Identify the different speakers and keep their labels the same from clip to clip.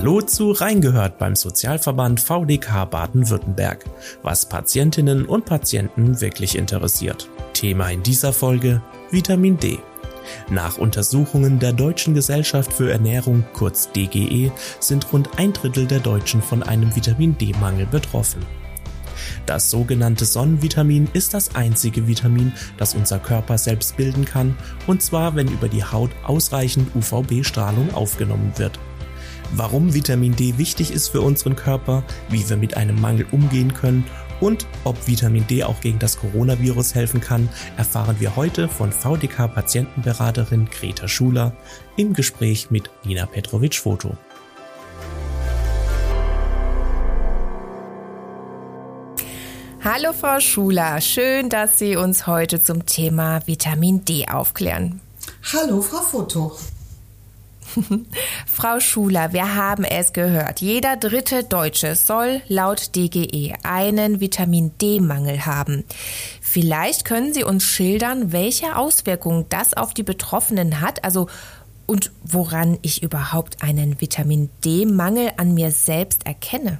Speaker 1: Hallo zu Reingehört beim Sozialverband VDK Baden-Württemberg, was Patientinnen und Patienten wirklich interessiert. Thema in dieser Folge Vitamin D. Nach Untersuchungen der Deutschen Gesellschaft für Ernährung, kurz DGE, sind rund ein Drittel der Deutschen von einem Vitamin D-Mangel betroffen. Das sogenannte Sonnenvitamin ist das einzige Vitamin, das unser Körper selbst bilden kann, und zwar wenn über die Haut ausreichend UVB-Strahlung aufgenommen wird. Warum Vitamin D wichtig ist für unseren Körper, wie wir mit einem Mangel umgehen können und ob Vitamin D auch gegen das Coronavirus helfen kann, erfahren wir heute von VDK-Patientenberaterin Greta Schuler im Gespräch mit Nina Petrovic-Foto.
Speaker 2: Hallo Frau Schuler, schön, dass Sie uns heute zum Thema Vitamin D aufklären.
Speaker 3: Hallo Frau Foto.
Speaker 2: Frau Schuler, wir haben es gehört. Jeder dritte Deutsche soll laut DGE einen Vitamin D-Mangel haben. Vielleicht können Sie uns schildern, welche Auswirkungen das auf die Betroffenen hat, also und woran ich überhaupt einen Vitamin D-Mangel an mir selbst erkenne.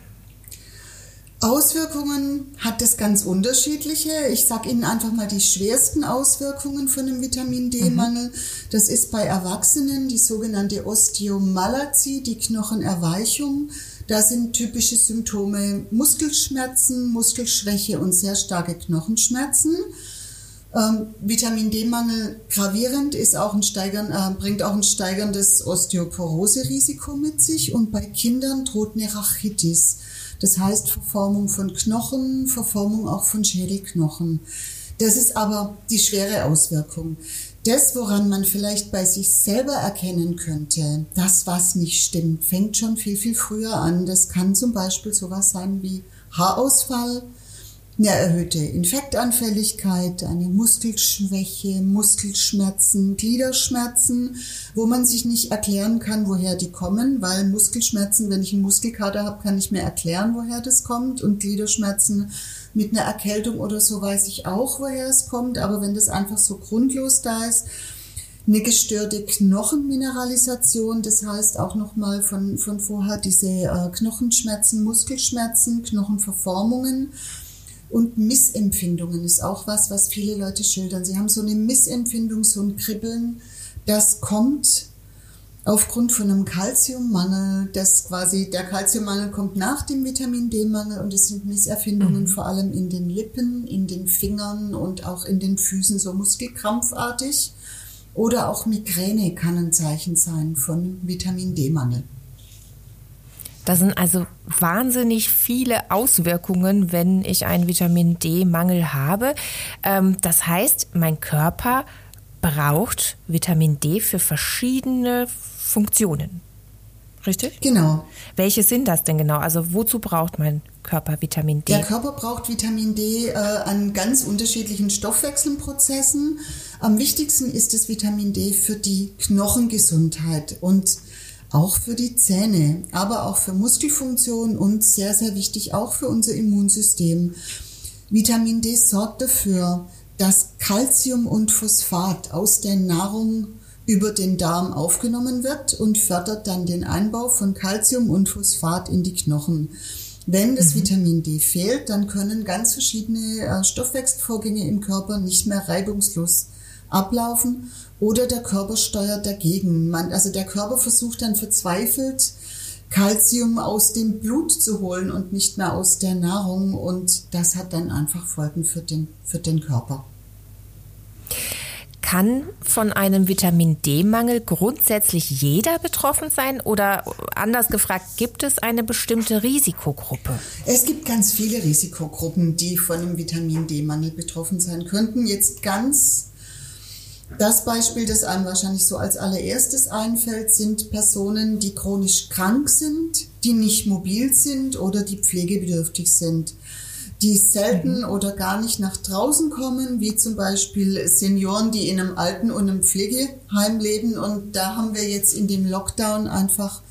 Speaker 3: Auswirkungen hat es ganz unterschiedliche. Ich sage Ihnen einfach mal die schwersten Auswirkungen von einem Vitamin D-Mangel. Mhm. Das ist bei Erwachsenen die sogenannte Osteomalazie, die Knochenerweichung. Da sind typische Symptome Muskelschmerzen, Muskelschwäche und sehr starke Knochenschmerzen. Ähm, Vitamin D-Mangel gravierend ist auch ein steigern, äh, bringt auch ein steigerndes Osteoporose-Risiko mit sich und bei Kindern droht eine Rachitis. Das heißt Verformung von Knochen, Verformung auch von Schädelknochen. Das ist aber die schwere Auswirkung. Das, woran man vielleicht bei sich selber erkennen könnte, das, was nicht stimmt, fängt schon viel, viel früher an. Das kann zum Beispiel sowas sein wie Haarausfall, eine erhöhte Infektanfälligkeit, eine Muskelschwäche, Muskelschmerzen, Gliederschmerzen, wo man sich nicht erklären kann, woher die kommen, weil Muskelschmerzen, wenn ich einen Muskelkater habe, kann ich mir erklären, woher das kommt. Und Gliederschmerzen mit einer Erkältung oder so weiß ich auch, woher es kommt, aber wenn das einfach so grundlos da ist, eine gestörte Knochenmineralisation, das heißt auch nochmal von, von vorher diese äh, Knochenschmerzen, Muskelschmerzen, Knochenverformungen, und Missempfindungen ist auch was, was viele Leute schildern. Sie haben so eine Missempfindung, so ein Kribbeln. Das kommt aufgrund von einem Kalziummangel. Das quasi, der Kalziummangel kommt nach dem Vitamin D-Mangel und es sind Misserfindungen mhm. vor allem in den Lippen, in den Fingern und auch in den Füßen, so muskelkrampfartig. Oder auch Migräne kann ein Zeichen sein von Vitamin D-Mangel.
Speaker 2: Das sind also wahnsinnig viele Auswirkungen, wenn ich einen Vitamin D-Mangel habe. Ähm, das heißt, mein Körper braucht Vitamin D für verschiedene Funktionen. Richtig?
Speaker 3: Genau.
Speaker 2: Welche sind das denn genau? Also wozu braucht mein Körper Vitamin D?
Speaker 3: Der Körper braucht Vitamin D äh, an ganz unterschiedlichen Stoffwechselprozessen. Am wichtigsten ist das Vitamin D für die Knochengesundheit und auch für die Zähne, aber auch für Muskelfunktion und sehr, sehr wichtig auch für unser Immunsystem. Vitamin D sorgt dafür, dass Calcium und Phosphat aus der Nahrung über den Darm aufgenommen wird und fördert dann den Einbau von Calcium und Phosphat in die Knochen. Wenn das mhm. Vitamin D fehlt, dann können ganz verschiedene äh, Stoffwechselvorgänge im Körper nicht mehr reibungslos ablaufen oder der Körper steuert dagegen. Man, also der Körper versucht dann verzweifelt, Kalzium aus dem Blut zu holen und nicht mehr aus der Nahrung und das hat dann einfach Folgen für den, für den Körper.
Speaker 2: Kann von einem Vitamin D-Mangel grundsätzlich jeder betroffen sein oder anders gefragt, gibt es eine bestimmte Risikogruppe?
Speaker 3: Es gibt ganz viele Risikogruppen, die von einem Vitamin D-Mangel betroffen sein könnten. Jetzt ganz das Beispiel, das einem wahrscheinlich so als allererstes einfällt, sind Personen, die chronisch krank sind, die nicht mobil sind oder die pflegebedürftig sind, die selten mhm. oder gar nicht nach draußen kommen, wie zum Beispiel Senioren, die in einem Alten- und einem Pflegeheim leben. Und da haben wir jetzt in dem Lockdown einfach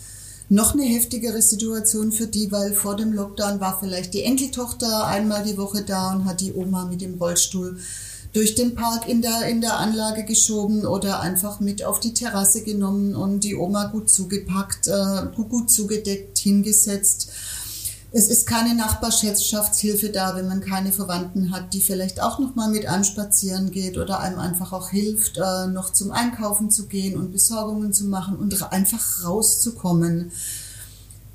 Speaker 3: noch eine heftigere Situation für die, weil vor dem Lockdown war vielleicht die Enkeltochter einmal die Woche da und hat die Oma mit dem Rollstuhl durch den Park in der, in der Anlage geschoben oder einfach mit auf die Terrasse genommen und die Oma gut zugepackt, äh, gut zugedeckt, hingesetzt. Es ist keine Nachbarschaftshilfe da, wenn man keine Verwandten hat, die vielleicht auch noch mal mit einem spazieren geht oder einem einfach auch hilft, äh, noch zum Einkaufen zu gehen und Besorgungen zu machen und einfach rauszukommen.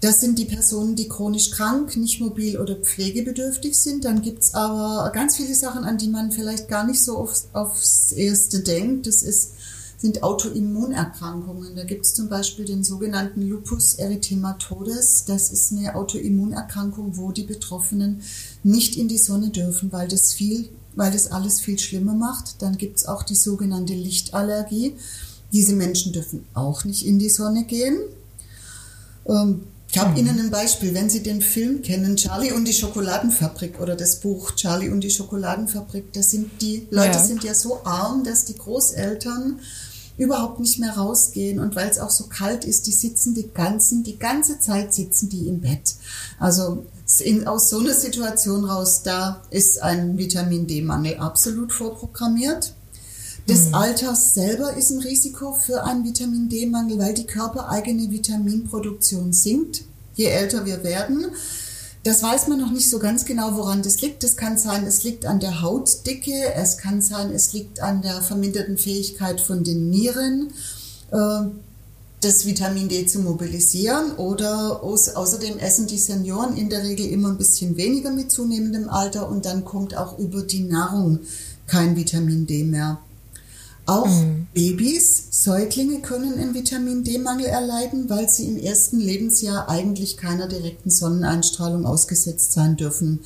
Speaker 3: Das sind die Personen, die chronisch krank, nicht mobil oder pflegebedürftig sind. Dann gibt's aber ganz viele Sachen, an die man vielleicht gar nicht so aufs, aufs Erste denkt. Das ist, sind Autoimmunerkrankungen. Da gibt's zum Beispiel den sogenannten Lupus erythematodes. Das ist eine Autoimmunerkrankung, wo die Betroffenen nicht in die Sonne dürfen, weil das viel, weil das alles viel schlimmer macht. Dann gibt's auch die sogenannte Lichtallergie. Diese Menschen dürfen auch nicht in die Sonne gehen. Ähm, ich habe Ihnen ein Beispiel, wenn Sie den Film kennen, Charlie und die Schokoladenfabrik oder das Buch Charlie und die Schokoladenfabrik, da sind die Leute ja. sind ja so arm, dass die Großeltern überhaupt nicht mehr rausgehen und weil es auch so kalt ist, die sitzen die ganzen, die ganze Zeit sitzen die im Bett. Also in, aus so einer Situation raus, da ist ein Vitamin D-Mangel absolut vorprogrammiert. Das mhm. Alter selber ist ein Risiko für einen Vitamin D-Mangel, weil die körpereigene Vitaminproduktion sinkt, je älter wir werden. Das weiß man noch nicht so ganz genau, woran das liegt. Es kann sein, es liegt an der Hautdicke, es kann sein, es liegt an der verminderten Fähigkeit von den Nieren, äh, das Vitamin D zu mobilisieren. Oder außerdem essen die Senioren in der Regel immer ein bisschen weniger mit zunehmendem Alter und dann kommt auch über die Nahrung kein Vitamin D mehr. Auch mhm. Babys, Säuglinge können einen Vitamin D-Mangel erleiden, weil sie im ersten Lebensjahr eigentlich keiner direkten Sonneneinstrahlung ausgesetzt sein dürfen.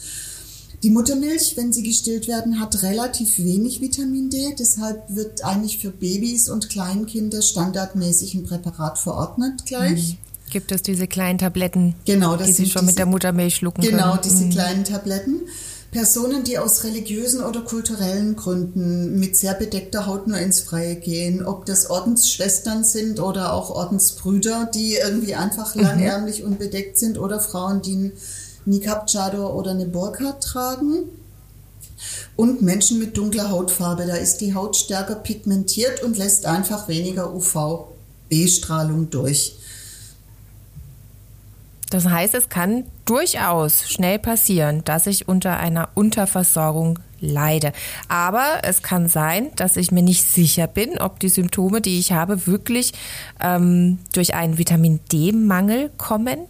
Speaker 3: Die Muttermilch, wenn sie gestillt werden, hat relativ wenig Vitamin D. Deshalb wird eigentlich für Babys und Kleinkinder standardmäßig ein Präparat verordnet gleich.
Speaker 2: Mhm. Gibt es diese kleinen Tabletten,
Speaker 3: genau,
Speaker 2: die sie schon diese, mit der Muttermilch schlucken
Speaker 3: genau,
Speaker 2: können?
Speaker 3: Genau, diese mhm. kleinen Tabletten. Personen, die aus religiösen oder kulturellen Gründen mit sehr bedeckter Haut nur ins Freie gehen, ob das Ordensschwestern sind oder auch Ordensbrüder, die irgendwie einfach mhm. langärmlich und bedeckt sind oder Frauen, die einen Nikab Chador oder eine Burka tragen. Und Menschen mit dunkler Hautfarbe, da ist die Haut stärker pigmentiert und lässt einfach weniger UVB-Strahlung durch.
Speaker 2: Das heißt, es kann durchaus schnell passieren, dass ich unter einer Unterversorgung leide. Aber es kann sein, dass ich mir nicht sicher bin, ob die Symptome, die ich habe, wirklich ähm, durch einen Vitamin D-Mangel kommen.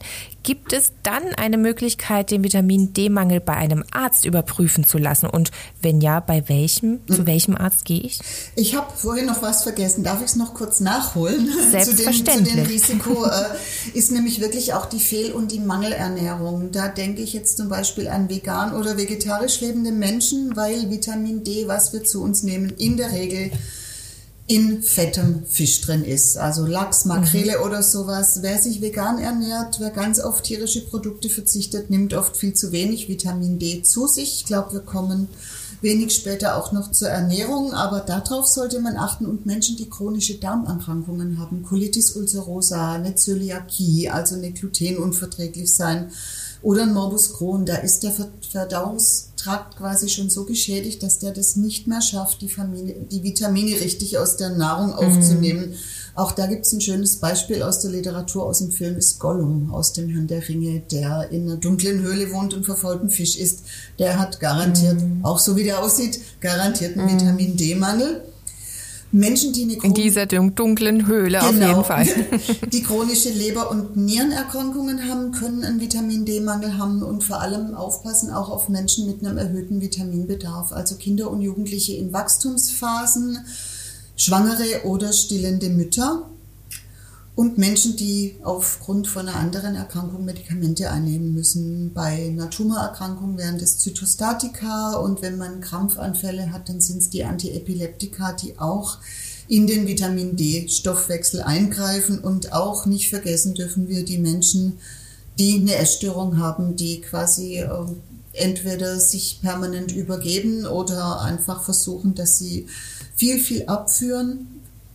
Speaker 2: Gibt es dann eine Möglichkeit, den Vitamin D-Mangel bei einem Arzt überprüfen zu lassen? Und wenn ja, bei welchem? Zu hm. welchem Arzt gehe ich?
Speaker 3: Ich habe vorhin noch was vergessen. Darf ich es noch kurz nachholen?
Speaker 2: Selbstverständlich.
Speaker 3: zu, dem, zu dem Risiko äh, ist nämlich wirklich auch die Fehl- und die Mangelernährung. Da denke ich jetzt zum Beispiel an vegan oder vegetarisch lebende Menschen, weil Vitamin D, was wir zu uns nehmen, in der Regel in fettem Fisch drin ist. Also Lachs, Makrele mhm. oder sowas. Wer sich vegan ernährt, wer ganz auf tierische Produkte verzichtet, nimmt oft viel zu wenig Vitamin D zu sich. Ich glaube, wir kommen wenig später auch noch zur Ernährung, aber darauf sollte man achten und Menschen, die chronische Darmerkrankungen haben, Colitis ulcerosa, eine Zöliakie, also eine glutenunverträglich sein oder ein Morbus Crohn, da ist der Verdauungstrakt quasi schon so geschädigt, dass der das nicht mehr schafft, die, Familie, die Vitamine richtig aus der Nahrung aufzunehmen. Mhm. Auch da gibt es ein schönes Beispiel aus der Literatur, aus dem Film ist Gollum aus dem Herrn der Ringe, der in einer dunklen Höhle wohnt und verfaulten Fisch isst. Der hat garantiert, mhm. auch so wie der aussieht, garantiert einen mhm. Vitamin D-Mangel. Menschen, die eine
Speaker 2: in dieser dunklen Höhle genau, auf jeden Fall,
Speaker 3: die chronische Leber- und Nierenerkrankungen haben, können einen Vitamin D-Mangel haben und vor allem aufpassen auch auf Menschen mit einem erhöhten Vitaminbedarf, also Kinder und Jugendliche in Wachstumsphasen, Schwangere oder stillende Mütter und Menschen, die aufgrund von einer anderen Erkrankung Medikamente einnehmen müssen. Bei einer Tumorerkrankung wären das Zytostatika und wenn man Krampfanfälle hat, dann sind es die Antiepileptika, die auch in den Vitamin D-Stoffwechsel eingreifen und auch nicht vergessen dürfen wir die Menschen, die eine Essstörung haben, die quasi äh, entweder sich permanent übergeben oder einfach versuchen, dass sie viel, viel abführen.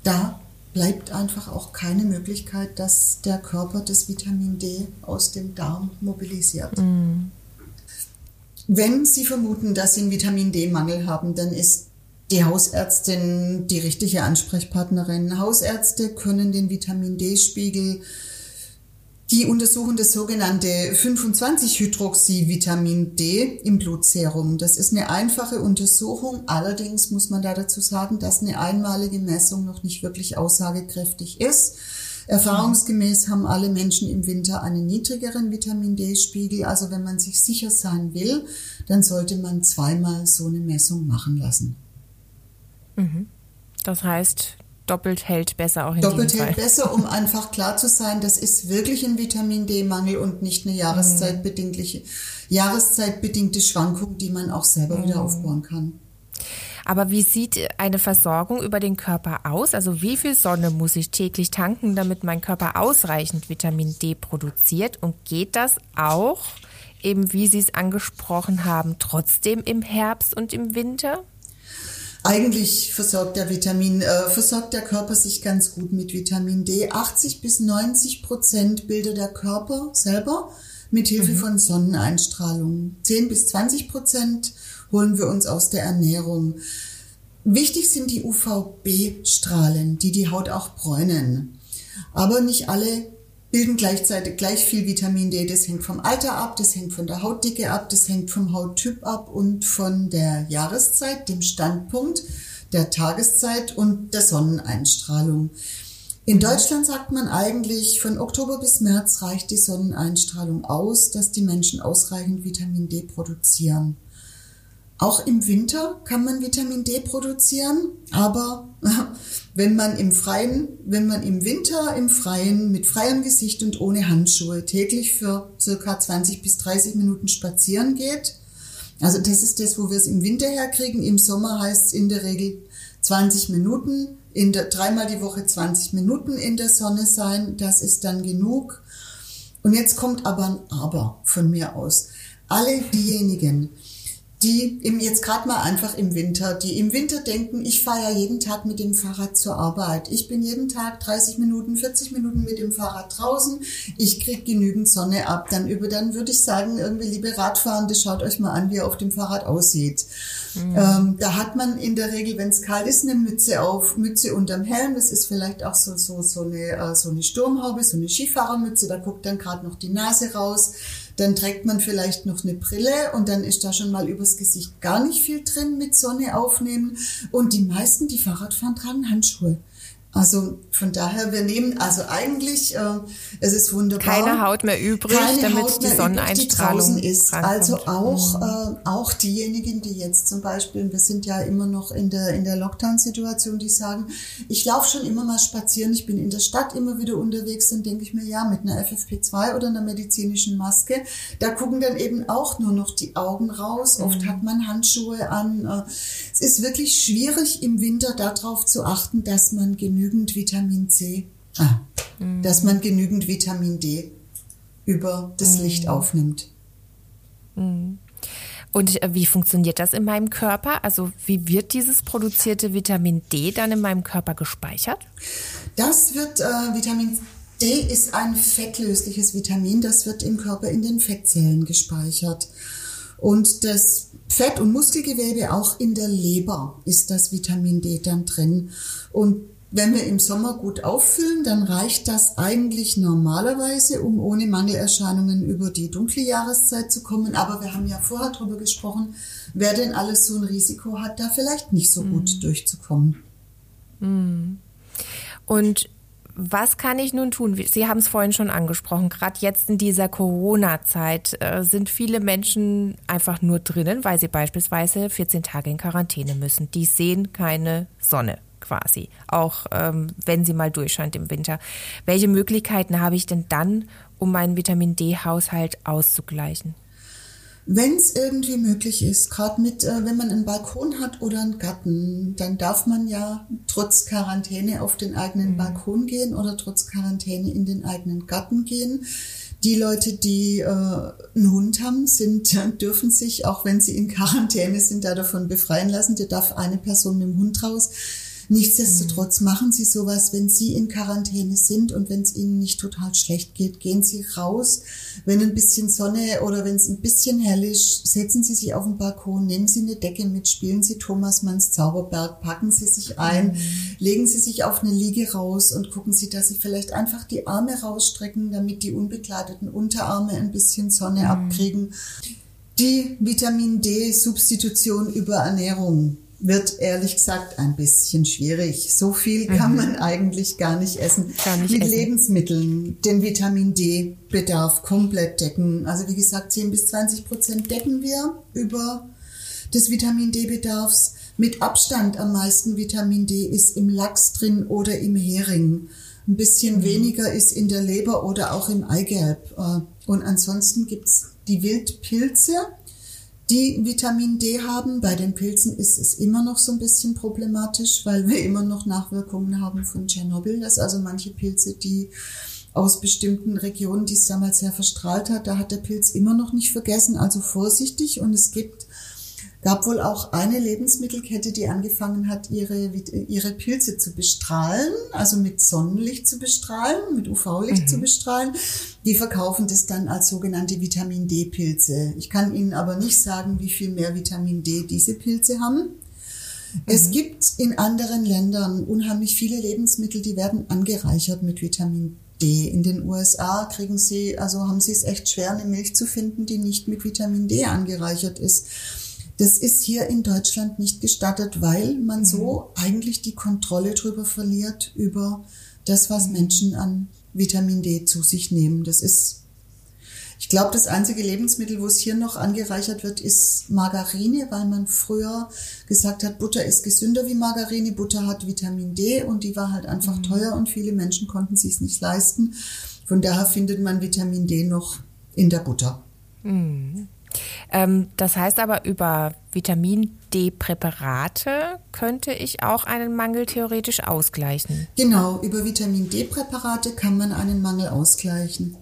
Speaker 3: Da bleibt einfach auch keine Möglichkeit, dass der Körper das Vitamin D aus dem Darm mobilisiert. Mhm. Wenn Sie vermuten, dass Sie einen Vitamin D-Mangel haben, dann ist die Hausärztin die richtige Ansprechpartnerin. Hausärzte können den Vitamin D-Spiegel die untersuchen das sogenannte 25-Hydroxy-Vitamin D im Blutserum. Das ist eine einfache Untersuchung. Allerdings muss man da dazu sagen, dass eine einmalige Messung noch nicht wirklich aussagekräftig ist. Erfahrungsgemäß haben alle Menschen im Winter einen niedrigeren Vitamin D-Spiegel. Also wenn man sich sicher sein will, dann sollte man zweimal so eine Messung machen lassen.
Speaker 2: Mhm. Das heißt, doppelt hält besser auch in
Speaker 3: Doppelt hält Fall. besser, um einfach klar zu sein, das ist wirklich ein Vitamin D-Mangel und nicht eine jahreszeitbedingliche, jahreszeitbedingte Schwankung, die man auch selber mhm. wieder aufbauen kann.
Speaker 2: Aber wie sieht eine Versorgung über den Körper aus? Also wie viel Sonne muss ich täglich tanken, damit mein Körper ausreichend Vitamin D produziert? Und geht das auch, eben wie Sie es angesprochen haben, trotzdem im Herbst und im Winter?
Speaker 3: Eigentlich versorgt der Vitamin, äh, versorgt der Körper sich ganz gut mit Vitamin D. 80 bis 90 Prozent bildet der Körper selber mit Hilfe mhm. von Sonneneinstrahlung. 10 bis 20 Prozent holen wir uns aus der Ernährung. Wichtig sind die UVB-Strahlen, die die Haut auch bräunen. Aber nicht alle bilden gleichzeitig gleich viel Vitamin D. Das hängt vom Alter ab, das hängt von der Hautdicke ab, das hängt vom Hauttyp ab und von der Jahreszeit, dem Standpunkt, der Tageszeit und der Sonneneinstrahlung. In Deutschland sagt man eigentlich, von Oktober bis März reicht die Sonneneinstrahlung aus, dass die Menschen ausreichend Vitamin D produzieren. Auch im Winter kann man Vitamin D produzieren, aber wenn man im Freien, wenn man im Winter im Freien mit freiem Gesicht und ohne Handschuhe täglich für circa 20 bis 30 Minuten spazieren geht, also das ist das, wo wir es im Winter herkriegen. Im Sommer heißt es in der Regel 20 Minuten, in der, dreimal die Woche 20 Minuten in der Sonne sein, das ist dann genug. Und jetzt kommt aber ein Aber von mir aus. Alle diejenigen, die im, jetzt gerade mal einfach im Winter, die im Winter denken, ich fahre ja jeden Tag mit dem Fahrrad zur Arbeit. Ich bin jeden Tag 30 Minuten, 40 Minuten mit dem Fahrrad draußen. Ich krieg genügend Sonne ab. Dann über, dann würde ich sagen, irgendwie liebe Radfahrende, schaut euch mal an, wie er auf dem Fahrrad aussieht. Mhm. Ähm, da hat man in der Regel, wenn es kalt ist, eine Mütze auf, Mütze unterm Helm. Das ist vielleicht auch so, so, so eine, äh, so eine Sturmhaube, so eine Skifahrermütze. Da guckt dann gerade noch die Nase raus. Dann trägt man vielleicht noch eine Brille und dann ist da schon mal übers Gesicht gar nicht viel drin mit Sonne aufnehmen. Und die meisten, die Fahrrad fahren, tragen Handschuhe. Also von daher, wir nehmen, also eigentlich, äh, es ist wunderbar.
Speaker 2: Keine Haut mehr übrig, damit Haut die Sonneneinstrahlung
Speaker 3: übrig, die ist. Also auch, mhm. äh, auch diejenigen, die jetzt zum Beispiel, wir sind ja immer noch in der, in der Lockdown-Situation, die sagen, ich laufe schon immer mal spazieren, ich bin in der Stadt immer wieder unterwegs, dann denke ich mir, ja, mit einer FFP2 oder einer medizinischen Maske, da gucken dann eben auch nur noch die Augen raus. Mhm. Oft hat man Handschuhe an. Äh, es ist wirklich schwierig im Winter darauf zu achten, dass man genügend genügend Vitamin C, ah, mhm. dass man genügend Vitamin D über das mhm. Licht aufnimmt.
Speaker 2: Mhm. Und äh, wie funktioniert das in meinem Körper? Also wie wird dieses produzierte Vitamin D dann in meinem Körper gespeichert?
Speaker 3: Das wird, äh, Vitamin D ist ein fettlösliches Vitamin, das wird im Körper in den Fettzellen gespeichert. Und das Fett- und Muskelgewebe, auch in der Leber ist das Vitamin D dann drin. Und wenn wir im Sommer gut auffüllen, dann reicht das eigentlich normalerweise, um ohne Mangelerscheinungen über die dunkle Jahreszeit zu kommen. Aber wir haben ja vorher darüber gesprochen, wer denn alles so ein Risiko hat, da vielleicht nicht so gut mhm. durchzukommen.
Speaker 2: Mhm. Und was kann ich nun tun? Sie haben es vorhin schon angesprochen. Gerade jetzt in dieser Corona-Zeit äh, sind viele Menschen einfach nur drinnen, weil sie beispielsweise 14 Tage in Quarantäne müssen. Die sehen keine Sonne quasi, auch ähm, wenn sie mal durchscheint im Winter. Welche Möglichkeiten habe ich denn dann, um meinen Vitamin D-Haushalt auszugleichen?
Speaker 3: Wenn es irgendwie möglich ist, gerade mit, äh, wenn man einen Balkon hat oder einen Garten, dann darf man ja trotz Quarantäne auf den eigenen mhm. Balkon gehen oder trotz Quarantäne in den eigenen Garten gehen. Die Leute, die äh, einen Hund haben, sind, dürfen sich, auch wenn sie in Quarantäne sind, da davon befreien lassen. Da darf eine Person mit dem Hund raus. Nichtsdestotrotz mhm. machen Sie sowas, wenn Sie in Quarantäne sind und wenn es Ihnen nicht total schlecht geht, gehen Sie raus. Wenn ein bisschen Sonne oder wenn es ein bisschen hell ist, setzen Sie sich auf den Balkon, nehmen Sie eine Decke mit, spielen Sie Thomas Manns Zauberberg, packen Sie sich ein, mhm. legen Sie sich auf eine Liege raus und gucken Sie, dass Sie vielleicht einfach die Arme rausstrecken, damit die unbekleideten Unterarme ein bisschen Sonne mhm. abkriegen. Die Vitamin D-Substitution über Ernährung wird ehrlich gesagt ein bisschen schwierig. So viel kann mhm. man eigentlich gar nicht essen. Gar nicht Mit essen. Lebensmitteln den Vitamin D-Bedarf komplett decken. Also wie gesagt, 10 bis 20 Prozent decken wir über des Vitamin D-Bedarfs. Mit Abstand am meisten Vitamin D ist im Lachs drin oder im Hering. Ein bisschen mhm. weniger ist in der Leber oder auch im Eigelb. Äh, und ansonsten gibt's die Wildpilze die Vitamin D haben. Bei den Pilzen ist es immer noch so ein bisschen problematisch, weil wir immer noch Nachwirkungen haben von Tschernobyl. Das also manche Pilze, die aus bestimmten Regionen, die es damals sehr verstrahlt hat, da hat der Pilz immer noch nicht vergessen. Also vorsichtig. Und es gibt gab wohl auch eine Lebensmittelkette, die angefangen hat, ihre, ihre Pilze zu bestrahlen, also mit Sonnenlicht zu bestrahlen, mit UV-Licht mhm. zu bestrahlen. Die verkaufen das dann als sogenannte Vitamin D-Pilze. Ich kann Ihnen aber nicht sagen, wie viel mehr Vitamin D diese Pilze haben. Mhm. Es gibt in anderen Ländern unheimlich viele Lebensmittel, die werden angereichert mit Vitamin D. In den USA kriegen sie, also haben sie es echt schwer, eine Milch zu finden, die nicht mit Vitamin D angereichert ist. Das ist hier in Deutschland nicht gestattet, weil man mhm. so eigentlich die Kontrolle darüber verliert, über das, was mhm. Menschen an Vitamin D zu sich nehmen. Das ist, ich glaube, das einzige Lebensmittel, wo es hier noch angereichert wird, ist Margarine, weil man früher gesagt hat, Butter ist gesünder wie Margarine, Butter hat Vitamin D und die war halt einfach mhm. teuer und viele Menschen konnten sich nicht leisten. Von daher findet man Vitamin D noch in der Butter.
Speaker 2: Mhm. Ähm, das heißt aber, über Vitamin D-Präparate könnte ich auch einen Mangel theoretisch ausgleichen.
Speaker 3: Genau, über Vitamin D-Präparate kann man einen Mangel ausgleichen.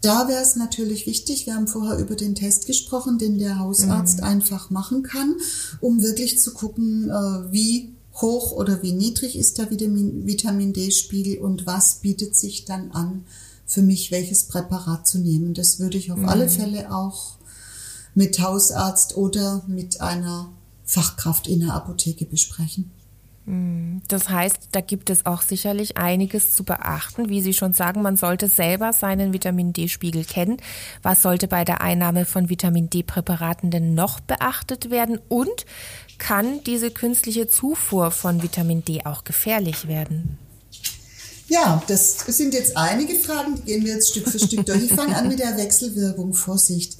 Speaker 3: Da wäre es natürlich wichtig, wir haben vorher über den Test gesprochen, den der Hausarzt mhm. einfach machen kann, um wirklich zu gucken, äh, wie hoch oder wie niedrig ist der Vitamin, Vitamin D-Spiegel und was bietet sich dann an, für mich welches Präparat zu nehmen. Das würde ich auf mhm. alle Fälle auch mit Hausarzt oder mit einer Fachkraft in der Apotheke besprechen.
Speaker 2: Hm, das heißt, da gibt es auch sicherlich einiges zu beachten. Wie Sie schon sagen, man sollte selber seinen Vitamin D-Spiegel kennen. Was sollte bei der Einnahme von Vitamin D-Präparaten denn noch beachtet werden? Und kann diese künstliche Zufuhr von Vitamin D auch gefährlich werden?
Speaker 3: Ja, das sind jetzt einige Fragen, die gehen wir jetzt Stück für Stück durch. Ich fange an mit der Wechselwirkung. Vorsicht.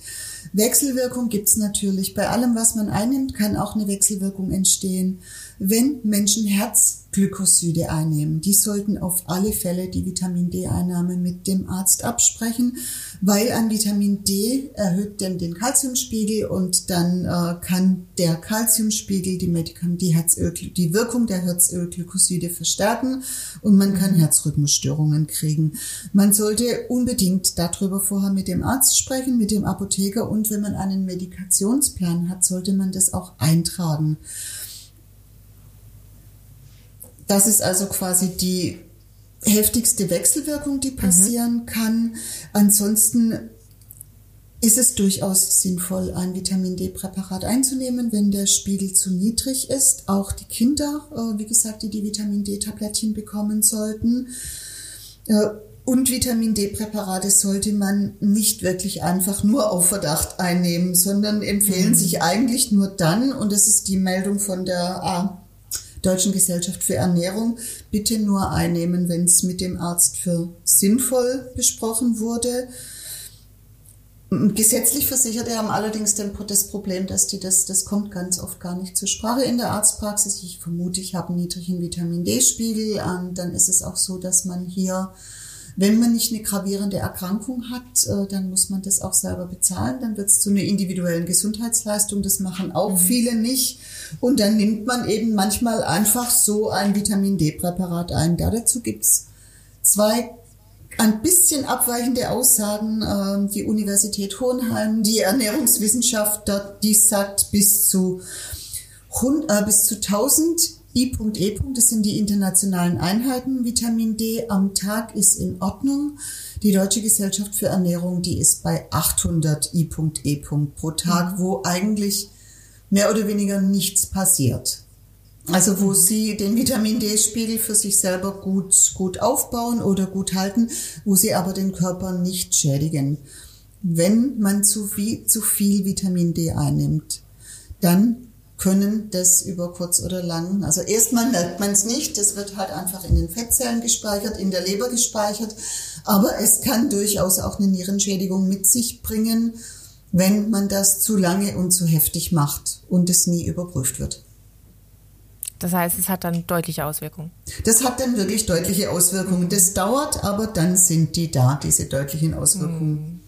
Speaker 3: Wechselwirkung gibt's natürlich. Bei allem, was man einnimmt, kann auch eine Wechselwirkung entstehen. Wenn Menschen Herzglykoside einnehmen, die sollten auf alle Fälle die Vitamin D-Einnahme mit dem Arzt absprechen, weil ein Vitamin D erhöht dann den Kalziumspiegel und dann äh, kann der Kalziumspiegel die, Medikament, die, Herzöl, die Wirkung der Herzölglykoside verstärken und man kann mhm. Herzrhythmusstörungen kriegen. Man sollte unbedingt darüber vorher mit dem Arzt sprechen, mit dem Apotheker und wenn man einen Medikationsplan hat, sollte man das auch eintragen. Das ist also quasi die heftigste Wechselwirkung, die passieren mhm. kann. Ansonsten ist es durchaus sinnvoll, ein Vitamin D-Präparat einzunehmen, wenn der Spiegel zu niedrig ist. Auch die Kinder, äh, wie gesagt, die die Vitamin D-Tablettchen bekommen sollten. Äh, und Vitamin D-Präparate sollte man nicht wirklich einfach nur auf Verdacht einnehmen, sondern empfehlen mhm. sich eigentlich nur dann, und das ist die Meldung von der A Deutschen Gesellschaft für Ernährung bitte nur einnehmen, wenn es mit dem Arzt für sinnvoll besprochen wurde. Gesetzlich Versicherte haben allerdings das Problem, dass die das, das kommt ganz oft gar nicht zur Sprache in der Arztpraxis. Ich vermute, ich habe einen niedrigen Vitamin D-Spiegel. Dann ist es auch so, dass man hier wenn man nicht eine gravierende Erkrankung hat, äh, dann muss man das auch selber bezahlen. Dann wird es zu einer individuellen Gesundheitsleistung. Das machen auch mhm. viele nicht. Und dann nimmt man eben manchmal einfach so ein Vitamin D-Präparat ein. Da dazu gibt's zwei ein bisschen abweichende Aussagen. Ähm, die Universität Hohenheim, die Ernährungswissenschaft, die sagt bis zu, äh, bis zu 1000 I.E. Das sind die internationalen Einheiten. Vitamin D am Tag ist in Ordnung. Die Deutsche Gesellschaft für Ernährung, die ist bei 800 I.E. pro Tag, mhm. wo eigentlich mehr oder weniger nichts passiert. Also wo sie den Vitamin D-Spiegel für sich selber gut, gut aufbauen oder gut halten, wo sie aber den Körper nicht schädigen. Wenn man zu viel, zu viel Vitamin D einnimmt, dann können das über kurz oder lang, also erstmal merkt man es nicht, das wird halt einfach in den Fettzellen gespeichert, in der Leber gespeichert, aber es kann durchaus auch eine Nierenschädigung mit sich bringen, wenn man das zu lange und zu heftig macht und es nie überprüft wird.
Speaker 2: Das heißt, es hat dann deutliche Auswirkungen.
Speaker 3: Das hat dann wirklich deutliche Auswirkungen. Das dauert, aber dann sind die da, diese deutlichen Auswirkungen.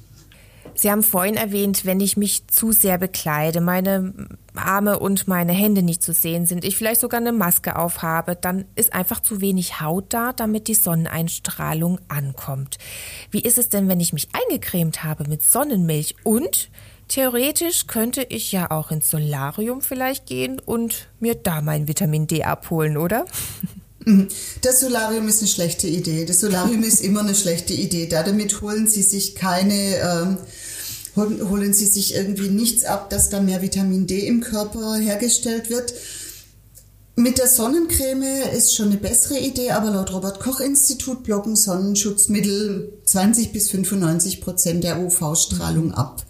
Speaker 2: Sie haben vorhin erwähnt, wenn ich mich zu sehr bekleide, meine Arme und meine Hände nicht zu sehen sind, ich vielleicht sogar eine Maske aufhabe, dann ist einfach zu wenig Haut da, damit die Sonneneinstrahlung ankommt. Wie ist es denn, wenn ich mich eingecremt habe mit Sonnenmilch und Theoretisch könnte ich ja auch ins Solarium vielleicht gehen und mir da mein Vitamin D abholen, oder?
Speaker 3: Das Solarium ist eine schlechte Idee. Das Solarium ist immer eine schlechte Idee. damit holen Sie sich keine, ähm, holen, Sie sich irgendwie nichts ab, dass da mehr Vitamin D im Körper hergestellt wird. Mit der Sonnencreme ist schon eine bessere Idee, aber laut Robert Koch Institut blocken Sonnenschutzmittel 20 bis 95 Prozent der UV-Strahlung ab.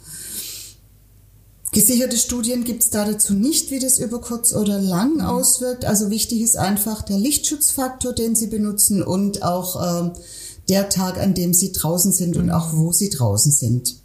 Speaker 3: Gesicherte Studien gibt es da dazu nicht, wie das über kurz oder lang mhm. auswirkt. Also wichtig ist einfach der Lichtschutzfaktor, den Sie benutzen und auch äh, der Tag, an dem Sie draußen sind und auch wo Sie draußen sind.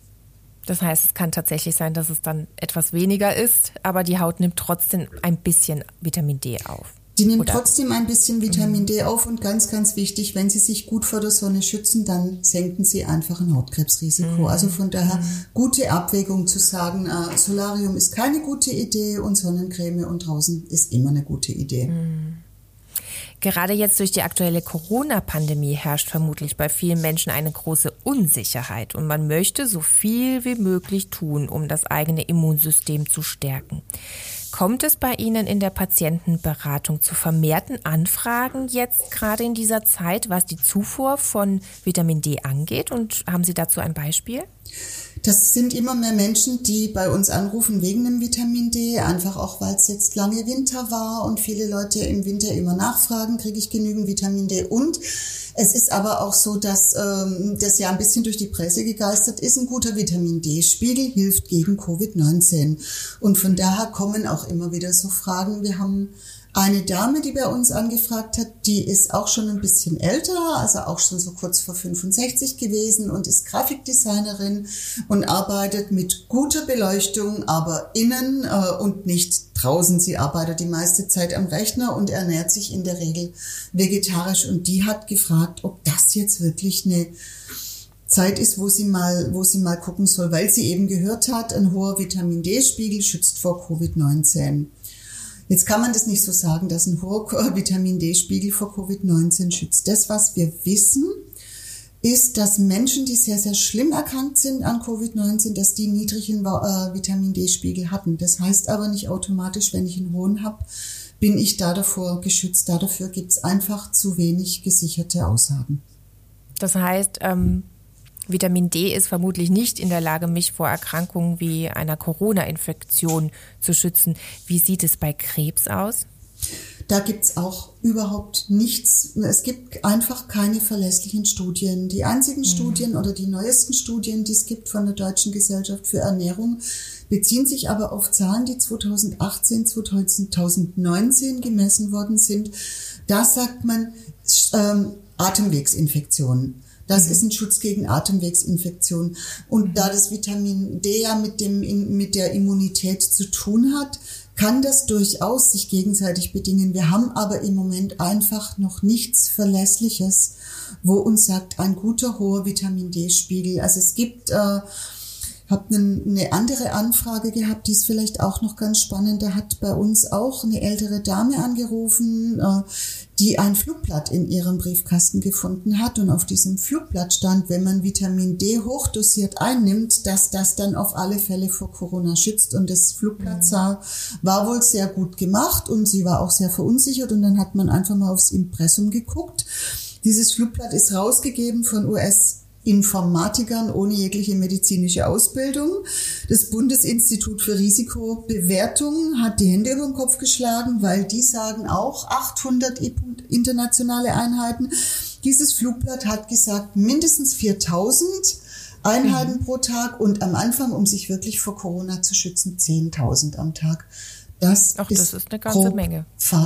Speaker 2: Das heißt, es kann tatsächlich sein, dass es dann etwas weniger ist, aber die Haut nimmt trotzdem ein bisschen Vitamin D auf.
Speaker 3: Die nimmt Oder? trotzdem ein bisschen Vitamin D auf und ganz, ganz wichtig, wenn Sie sich gut vor der Sonne schützen, dann senken Sie einfach ein Hautkrebsrisiko. Mhm. Also von daher gute Abwägung zu sagen, äh, Solarium ist keine gute Idee und Sonnencreme und draußen ist immer eine gute Idee. Mhm.
Speaker 2: Gerade jetzt durch die aktuelle Corona-Pandemie herrscht vermutlich bei vielen Menschen eine große Unsicherheit und man möchte so viel wie möglich tun, um das eigene Immunsystem zu stärken. Kommt es bei Ihnen in der Patientenberatung zu vermehrten Anfragen jetzt gerade in dieser Zeit, was die Zufuhr von Vitamin D angeht? Und haben Sie dazu ein Beispiel?
Speaker 3: Das sind immer mehr Menschen, die bei uns anrufen wegen dem Vitamin D, einfach auch, weil es jetzt lange Winter war und viele Leute im Winter immer nachfragen, kriege ich genügend Vitamin D und es ist aber auch so, dass ähm, das ja ein bisschen durch die Presse gegeistert ist. Ein guter Vitamin D-Spiegel hilft gegen Covid-19. Und von daher kommen auch immer wieder so Fragen. Wir haben eine Dame, die bei uns angefragt hat, die ist auch schon ein bisschen älter, also auch schon so kurz vor 65 gewesen und ist Grafikdesignerin und arbeitet mit guter Beleuchtung, aber innen äh, und nicht draußen. Sie arbeitet die meiste Zeit am Rechner und ernährt sich in der Regel vegetarisch und die hat gefragt, ob das jetzt wirklich eine Zeit ist, wo sie mal, wo sie mal gucken soll, weil sie eben gehört hat, ein hoher Vitamin D-Spiegel schützt vor Covid-19. Jetzt kann man das nicht so sagen, dass ein hoher Vitamin D-Spiegel vor Covid-19 schützt. Das, was wir wissen, ist, dass Menschen, die sehr, sehr schlimm erkrankt sind an Covid-19, dass die niedrigen äh, Vitamin D-Spiegel hatten. Das heißt aber nicht automatisch, wenn ich einen hohen habe, bin ich da davor geschützt. Dafür gibt es einfach zu wenig gesicherte Aussagen.
Speaker 2: Das heißt, ähm, Vitamin D ist vermutlich nicht in der Lage, mich vor Erkrankungen wie einer Corona-Infektion zu schützen. Wie sieht es bei Krebs aus?
Speaker 3: Da gibt's auch überhaupt nichts. Es gibt einfach keine verlässlichen Studien. Die einzigen mhm. Studien oder die neuesten Studien, die es gibt von der Deutschen Gesellschaft für Ernährung, beziehen sich aber auf Zahlen, die 2018, 2019 gemessen worden sind. Da sagt man ähm, Atemwegsinfektionen. Das mhm. ist ein Schutz gegen Atemwegsinfektionen. Und mhm. da das Vitamin D ja mit, dem, mit der Immunität zu tun hat, kann das durchaus sich gegenseitig bedingen. Wir haben aber im Moment einfach noch nichts Verlässliches, wo uns sagt, ein guter hoher Vitamin D-Spiegel. Also es gibt äh, habe eine andere Anfrage gehabt, die ist vielleicht auch noch ganz spannend. Da hat bei uns auch eine ältere Dame angerufen, äh, die ein Flugblatt in ihrem Briefkasten gefunden hat und auf diesem Flugblatt stand, wenn man Vitamin D hochdosiert einnimmt, dass das dann auf alle Fälle vor Corona schützt und das Flugblatt mhm. war wohl sehr gut gemacht und sie war auch sehr verunsichert und dann hat man einfach mal aufs Impressum geguckt. Dieses Flugblatt ist rausgegeben von US Informatikern ohne jegliche medizinische Ausbildung. Das Bundesinstitut für Risikobewertung hat die Hände über den Kopf geschlagen, weil die sagen auch 800 internationale Einheiten. Dieses Flugblatt hat gesagt mindestens 4000 Einheiten mhm. pro Tag und am Anfang, um sich wirklich vor Corona zu schützen, 10.000 am Tag.
Speaker 2: Das, Ach, ist, das ist eine ganze Menge.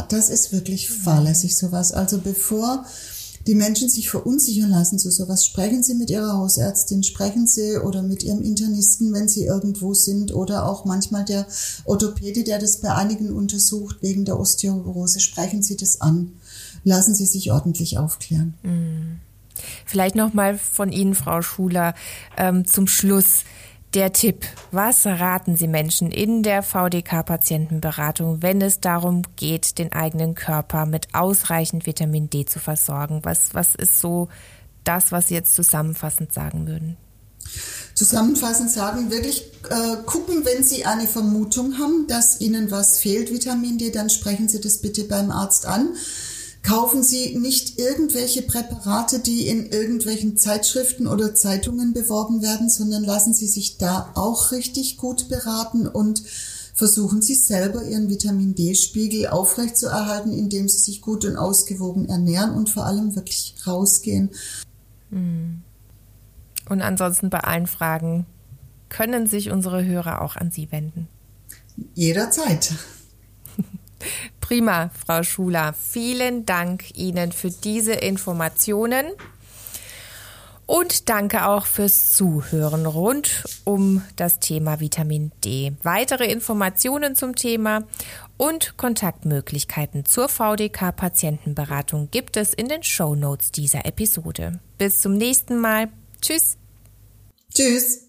Speaker 3: Das ist wirklich fahrlässig sowas. Also bevor die Menschen sich verunsichern lassen zu sowas. Sprechen Sie mit Ihrer Hausärztin, sprechen Sie oder mit Ihrem Internisten, wenn Sie irgendwo sind oder auch manchmal der Orthopäde, der das bei einigen untersucht wegen der Osteoporose. Sprechen Sie das an. Lassen Sie sich ordentlich aufklären.
Speaker 2: Mhm. Vielleicht noch mal von Ihnen, Frau Schuler, ähm, zum Schluss. Der Tipp, was raten Sie Menschen in der VDK-Patientenberatung, wenn es darum geht, den eigenen Körper mit ausreichend Vitamin D zu versorgen? Was, was ist so das, was Sie jetzt zusammenfassend sagen würden?
Speaker 3: Zusammenfassend sagen, wirklich äh, gucken, wenn Sie eine Vermutung haben, dass Ihnen was fehlt, Vitamin D, dann sprechen Sie das bitte beim Arzt an. Kaufen Sie nicht irgendwelche Präparate, die in irgendwelchen Zeitschriften oder Zeitungen beworben werden, sondern lassen Sie sich da auch richtig gut beraten und versuchen Sie selber Ihren Vitamin D-Spiegel aufrechtzuerhalten, indem Sie sich gut und ausgewogen ernähren und vor allem wirklich rausgehen.
Speaker 2: Hm. Und ansonsten bei allen Fragen können sich unsere Hörer auch an Sie wenden.
Speaker 3: Jederzeit.
Speaker 2: Prima, Frau Schuler. Vielen Dank Ihnen für diese Informationen. Und danke auch fürs Zuhören rund um das Thema Vitamin D. Weitere Informationen zum Thema und Kontaktmöglichkeiten zur VDK-Patientenberatung gibt es in den Show Notes dieser Episode. Bis zum nächsten Mal. Tschüss.
Speaker 3: Tschüss.